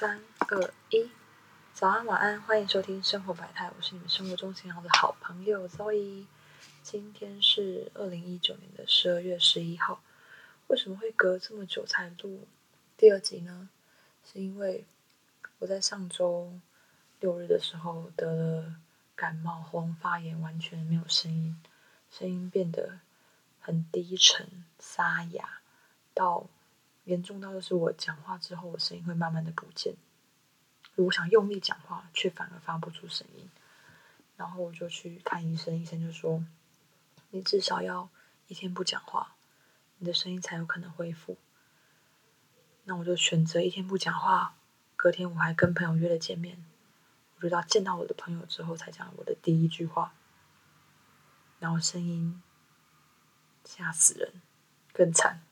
三二一，早安晚安，欢迎收听生活百态，我是你们生活中最好的好朋友 Zoe。今天是二零一九年的十二月十一号，为什么会隔这么久才录第二集呢？是因为我在上周六日的时候得了感冒，喉咙发炎，完全没有声音，声音变得很低沉沙哑，到。严重到就是我讲话之后，我声音会慢慢的不见。我想用力讲话，却反而发不出声音。然后我就去看医生，医生就说：“你至少要一天不讲话，你的声音才有可能恢复。”那我就选择一天不讲话。隔天我还跟朋友约了见面，我就到见到我的朋友之后，才讲我的第一句话。然后声音吓死人，更惨。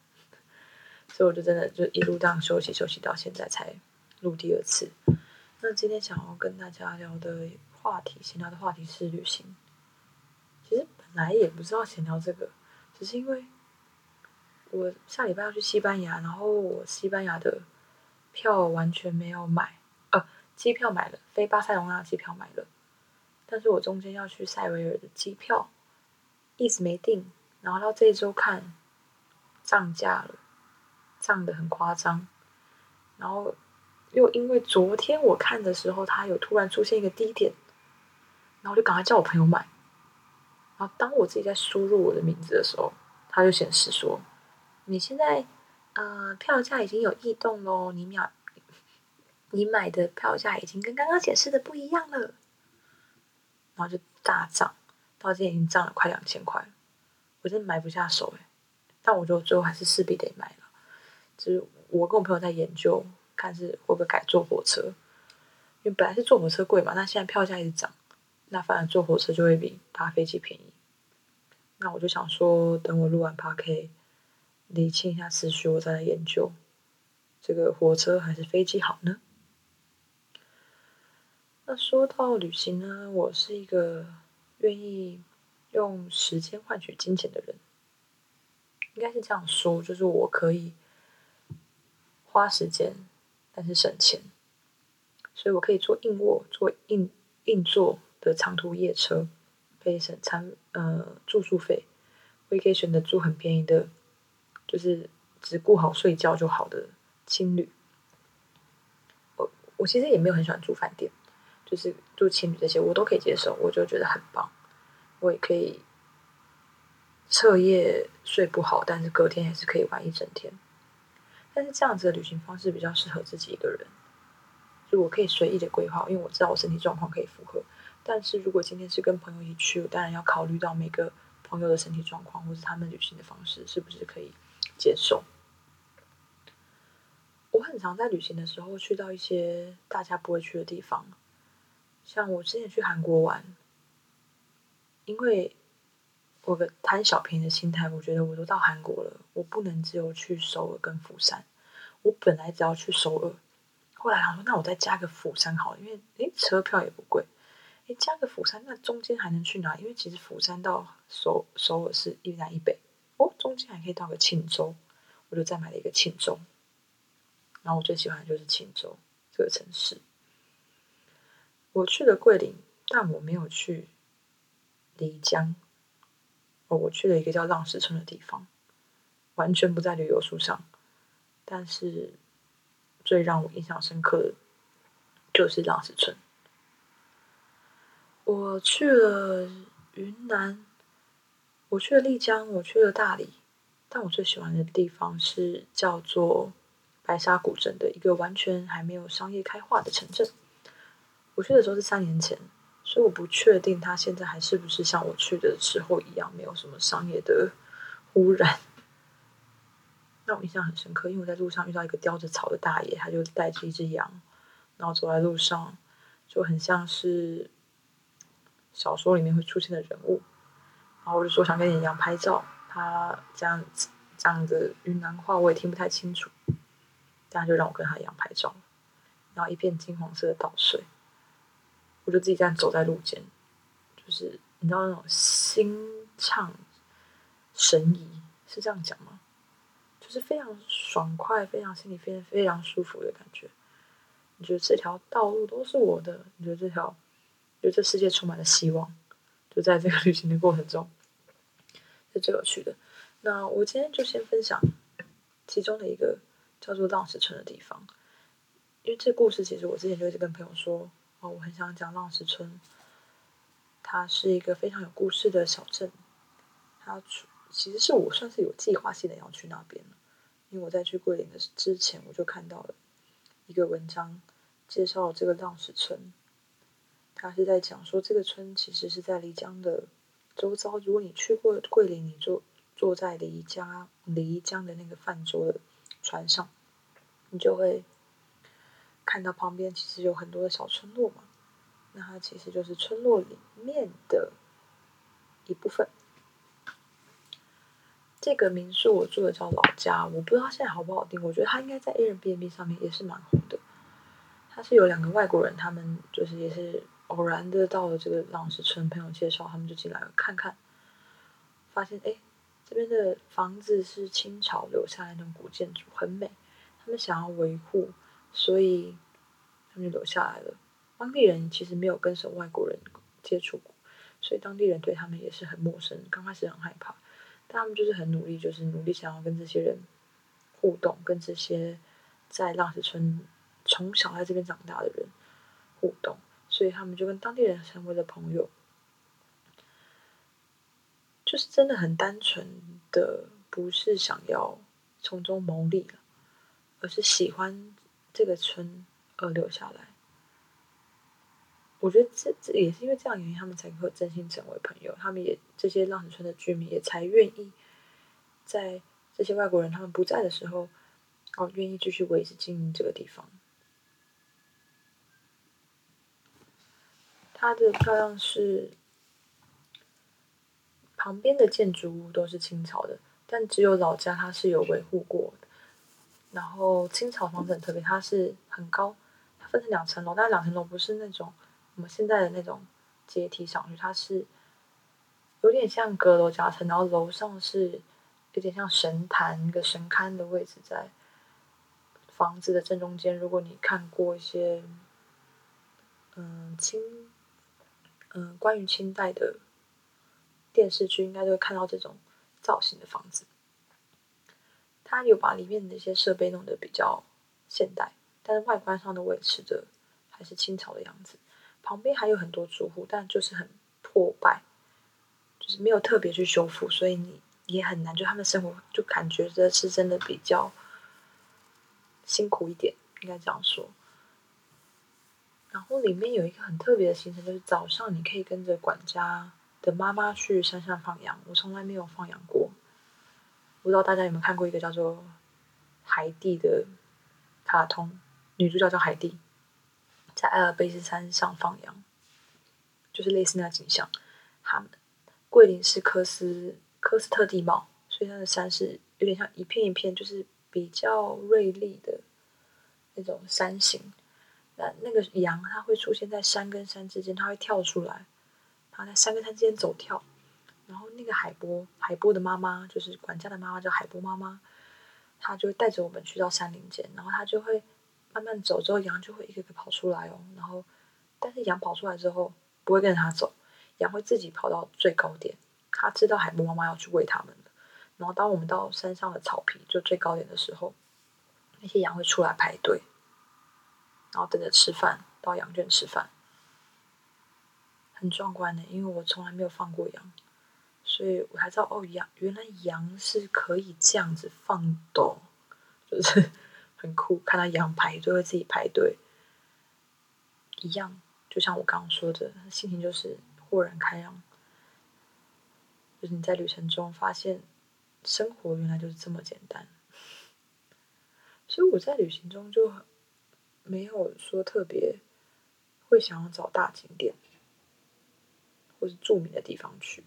所以我就真的就一路这样休息休息到现在才录第二次。那今天想要跟大家聊的话题，闲聊的话题是旅行。其实本来也不知道闲聊这个，只是因为我下礼拜要去西班牙，然后我西班牙的票完全没有买，呃，机票买了，飞巴塞隆纳机票买了，但是我中间要去塞维尔的机票一直没定，然后到这一周看涨价了。涨得很夸张，然后又因为昨天我看的时候，它有突然出现一个低点，然后就赶快叫我朋友买。然后当我自己在输入我的名字的时候，它就显示说：“你现在呃票价已经有异动喽，你秒你买的票价已经跟刚刚显示的不一样了。”然后就大涨，到今天已经涨了快两千块了，我真的买不下手哎，但我觉得最后还是势必得买。就是我跟我朋友在研究，看是会不会改坐火车，因为本来是坐火车贵嘛，那现在票价一直涨，那反而坐火车就会比搭飞机便宜。那我就想说，等我录完 p a r k 理清一下思绪，我再来研究这个火车还是飞机好呢？那说到旅行呢，我是一个愿意用时间换取金钱的人，应该是这样说，就是我可以。花时间，但是省钱，所以我可以坐硬卧、坐硬硬座的长途夜车，可以省餐呃住宿费。我也可以选择住很便宜的，就是只顾好睡觉就好的青旅。我我其实也没有很喜欢住饭店，就是住青旅这些我都可以接受，我就觉得很棒。我也可以彻夜睡不好，但是隔天还是可以玩一整天。但是这样子的旅行方式比较适合自己一个人，就我可以随意的规划，因为我知道我身体状况可以符合。但是如果今天是跟朋友一起去，我当然要考虑到每个朋友的身体状况，或是他们旅行的方式是不是可以接受。我很常在旅行的时候去到一些大家不会去的地方，像我之前去韩国玩，因为。我个贪小便宜的心态，我觉得我都到韩国了，我不能只有去首尔跟釜山。我本来只要去首尔，后来想说，那我再加个釜山好，了，因为诶车票也不贵，诶加个釜山，那中间还能去哪？因为其实釜山到首首尔是一南一北，哦，中间还可以到个庆州，我就再买了一个庆州。然后我最喜欢的就是庆州这个城市。我去了桂林，但我没有去漓江。哦，我去了一个叫浪石村的地方，完全不在旅游书上，但是最让我印象深刻的，就是浪石村。我去了云南，我去了丽江，我去了大理，但我最喜欢的地方是叫做白沙古镇的一个完全还没有商业开化的城镇。我去的时候是三年前。所以我不确定它现在还是不是像我去的时候一样，没有什么商业的 污染。让我印象很深刻，因为我在路上遇到一个叼着草的大爷，他就带着一只羊，然后走在路上，就很像是小说里面会出现的人物。然后我就说想跟你羊拍照，他这样子这样的云南话我也听不太清楚，这样就让我跟他羊拍照，然后一片金黄色的稻穗。我就自己这样走在路间，就是你知道那种心畅神怡是这样讲吗？就是非常爽快，非常心里非常非常舒服的感觉。你觉得这条道路都是我的，你觉得这条，觉得这世界充满了希望，就在这个旅行的过程中，是最有趣的。那我今天就先分享其中的一个叫做浪石村的地方，因为这故事其实我之前就一直跟朋友说，哦，我很想讲浪石村，它是一个非常有故事的小镇，它其实是我算是有计划性的要去那边因为我在去桂林的之前，我就看到了一个文章，介绍这个浪石村。他是在讲说，这个村其实是在漓江的周遭。如果你去过桂林，你坐坐在漓江漓江的那个泛舟的船上，你就会看到旁边其实有很多的小村落嘛。那它其实就是村落里面的一部分。这个民宿我住的叫老家，我不知道现在好不好订。我觉得它应该在 Airbnb 上面也是蛮红的。它是有两个外国人，他们就是也是偶然的到了这个浪石村，朋友介绍，他们就进来看看，发现哎，这边的房子是清朝留下来那种古建筑，很美。他们想要维护，所以他们就留下来了。当地人其实没有跟什么外国人接触过，所以当地人对他们也是很陌生，刚开始很害怕。他们就是很努力，就是努力想要跟这些人互动，跟这些在浪石村从小在这边长大的人互动，所以他们就跟当地人成为了朋友，就是真的很单纯的，不是想要从中牟利，而是喜欢这个村而留下来。我觉得这这也是因为这样原因，他们才会真心成为朋友。他们也这些浪子村的居民也才愿意在这些外国人他们不在的时候，哦，愿意继续维持经营这个地方。它的漂亮是旁边的建筑物都是清朝的，但只有老家它是有维护过的。然后清朝房子很特别，它是很高，它分成两层楼，但两层楼不是那种。我们现在的那种阶梯上去，它是有点像阁楼夹层，然后楼上是有点像神坛一个神龛的位置，在房子的正中间。如果你看过一些嗯清嗯关于清代的电视剧，应该都会看到这种造型的房子。它有把里面的一些设备弄得比较现代，但是外观上的维持着还是清朝的样子。旁边还有很多住户，但就是很破败，就是没有特别去修复，所以你也很难。就他们生活就感觉这是真的比较辛苦一点，应该这样说。然后里面有一个很特别的行程，就是早上你可以跟着管家的妈妈去山上放羊。我从来没有放羊过，不知道大家有没有看过一个叫做《海蒂》的卡通，女主角叫海蒂。在阿尔卑斯山上放羊，就是类似那景象。他们桂林是科斯科斯特地貌，所以它的山是有点像一片一片，就是比较锐利的那种山形。那那个羊，它会出现在山跟山之间，它会跳出来，然后在山跟山之间走跳。然后那个海波，海波的妈妈就是管家的妈妈，叫海波妈妈，她就会带着我们去到山林间，然后她就会。慢慢走之后，羊就会一个个跑出来哦。然后，但是羊跑出来之后不会跟着它走，羊会自己跑到最高点。它知道海波妈妈要去喂它们的。然后，当我们到山上的草皮就最高点的时候，那些羊会出来排队，然后等着吃饭，到羊圈吃饭，很壮观的。因为我从来没有放过羊，所以我才知道哦，羊原来羊是可以这样子放的，就是。很酷，看到羊排队会自己排队，一样，就像我刚刚说的，心情就是豁然开朗。就是你在旅程中发现，生活原来就是这么简单。所以我在旅行中就没有说特别会想要找大景点，或是著名的地方去。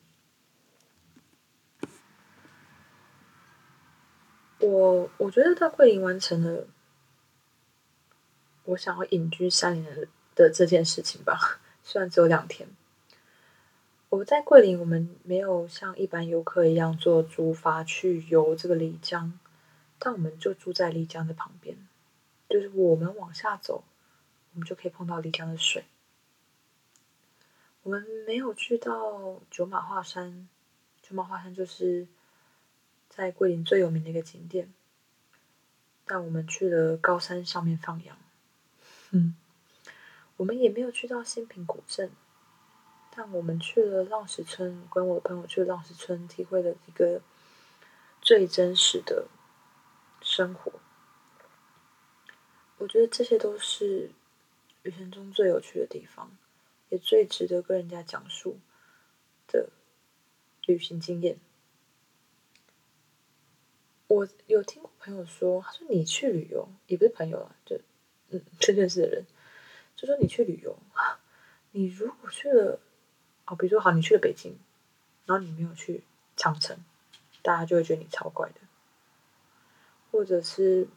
我我觉得在桂林完成了我想要隐居山林的的这件事情吧。虽然只有两天，我在桂林，我们没有像一般游客一样坐竹筏去游这个漓江，但我们就住在漓江的旁边，就是我们往下走，我们就可以碰到漓江的水。我们没有去到九马画山，九马画山就是在桂林最有名的一个景点。但我们去了高山上面放羊，嗯，我们也没有去到新平古镇，但我们去了浪石村，跟我的朋友去浪石村，体会了一个最真实的生活。我觉得这些都是旅程中最有趣的地方。也最值得跟人家讲述的旅行经验。我有听过朋友说，他说你去旅游也不是朋友啊，就嗯，真认识的人，就说你去旅游，你如果去了哦，比如说好，你去了北京，然后你没有去长城，大家就会觉得你超怪的；或者是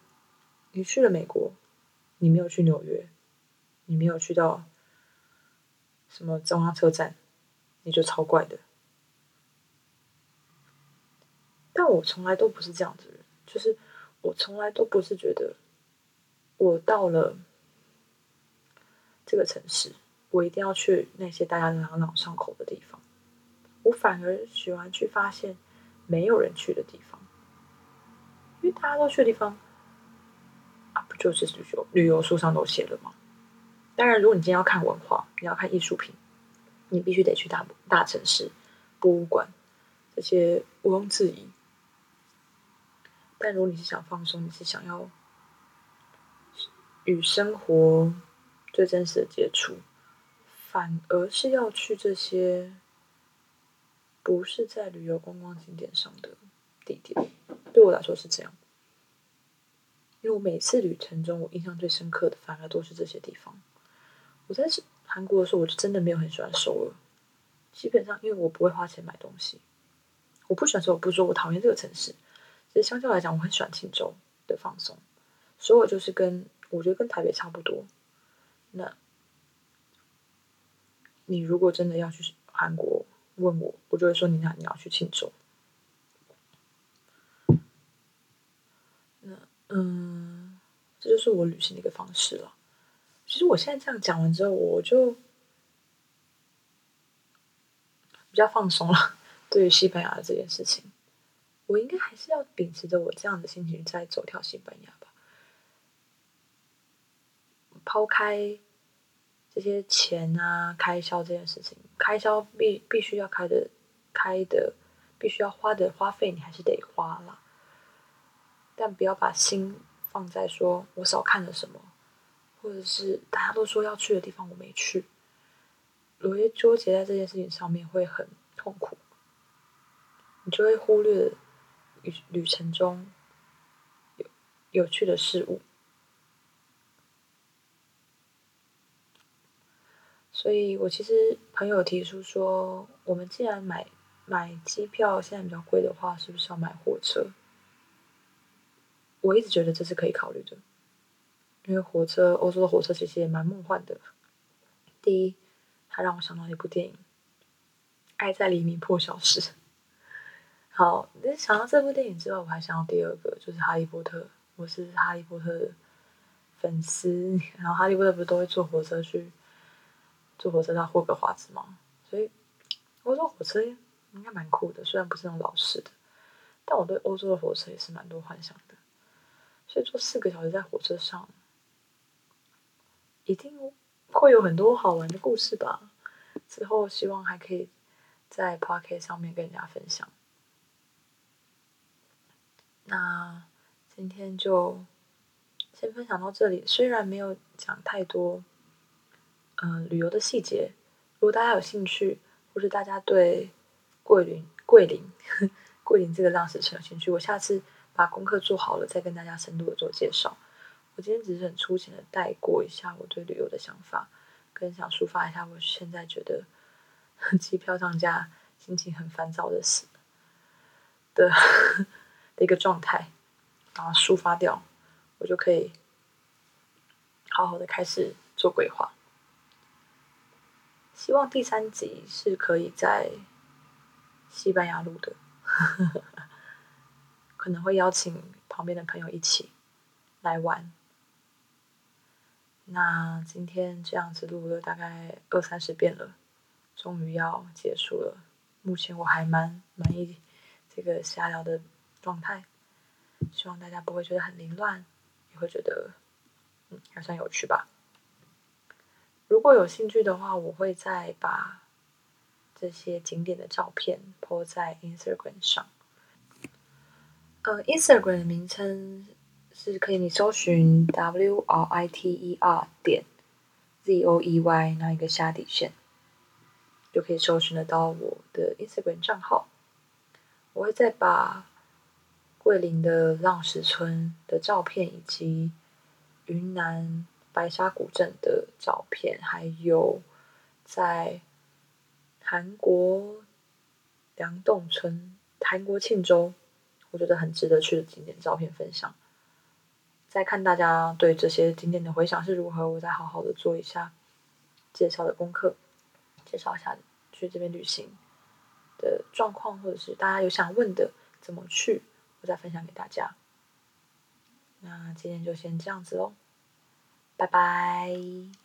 你去了美国，你没有去纽约，你没有去到。什么中央车站，你就超怪的。但我从来都不是这样子人，就是我从来都不是觉得我到了这个城市，我一定要去那些大家朗朗上口的地方。我反而喜欢去发现没有人去的地方，因为大家都去的地方啊，不就是旅游旅游书上都写了吗？当然，如果你今天要看文化，你要看艺术品，你必须得去大大城市、博物馆，这些毋庸置疑。但如果你是想放松，你是想要与生活最真实的接触，反而是要去这些不是在旅游观光景点上的地点。对我来说是这样，因为我每次旅程中，我印象最深刻的，反而都是这些地方。我在韩国的时候，我就真的没有很喜欢首尔。基本上，因为我不会花钱买东西，我不喜欢首尔。不是说我讨厌这个城市，其实相较来讲，我很喜欢庆州的放松。所以我就是跟我觉得跟台北差不多。那，你如果真的要去韩国，问我，我就会说你那你要去庆州。那嗯，这就是我旅行的一个方式了。其实我现在这样讲完之后，我就比较放松了。对于西班牙这件事情，我应该还是要秉持着我这样的心情再走跳西班牙吧。抛开这些钱啊、开销这件事情，开销必必须要开的、开的，必须要花的花费，你还是得花了。但不要把心放在说我少看了什么。或者是大家都说要去的地方，我没去，我会纠结在这件事情上面，会很痛苦。你就会忽略旅旅程中有有趣的事物。所以我其实朋友提出说，我们既然买买机票现在比较贵的话，是不是要买火车？我一直觉得这是可以考虑的。因为火车，欧洲的火车其实也蛮梦幻的。第一，它让我想到一部电影《爱在黎明破晓时》。好，那想到这部电影之后，我还想到第二个，就是《哈利波特》。我是《哈利波特》的粉丝，然后《哈利波特》不是都会坐火车去坐火车到霍格华兹吗？所以欧洲火车应该蛮酷的，虽然不是那种老式的，但我对欧洲的火车也是蛮多幻想的。所以坐四个小时在火车上。一定会有很多好玩的故事吧。之后希望还可以在 p o c k e t 上面跟人家分享。那今天就先分享到这里。虽然没有讲太多，嗯，旅游的细节。如果大家有兴趣，或是大家对桂林、桂林、桂林这个浪石城有兴趣，我下次把功课做好了，再跟大家深度的做介绍。我今天只是很粗浅的带过一下我对旅游的想法，跟想抒发一下我现在觉得 机票涨价、心情很烦躁的事的的一个状态，然后抒发掉，我就可以好好的开始做规划。希望第三集是可以在西班牙录的，可能会邀请旁边的朋友一起来玩。那今天这样子录了大概二三十遍了，终于要结束了。目前我还蛮满意这个瞎聊的状态，希望大家不会觉得很凌乱，也会觉得嗯还算有趣吧。如果有兴趣的话，我会再把这些景点的照片 po 在 Instagram 上。呃，Instagram 的名称。是可以，你搜寻 W R I T E R 点 Z O E Y 那一个下底线，就可以搜寻得到我的 Instagram 账号。我会再把桂林的浪石村的照片，以及云南白沙古镇的照片，还有在韩国梁洞村、韩国庆州，我觉得很值得去的景点照片分享。再看大家对这些景点的回想是如何，我再好好的做一下介绍的功课，介绍一下去这边旅行的状况，或者是大家有想问的怎么去，我再分享给大家。那今天就先这样子喽，拜拜。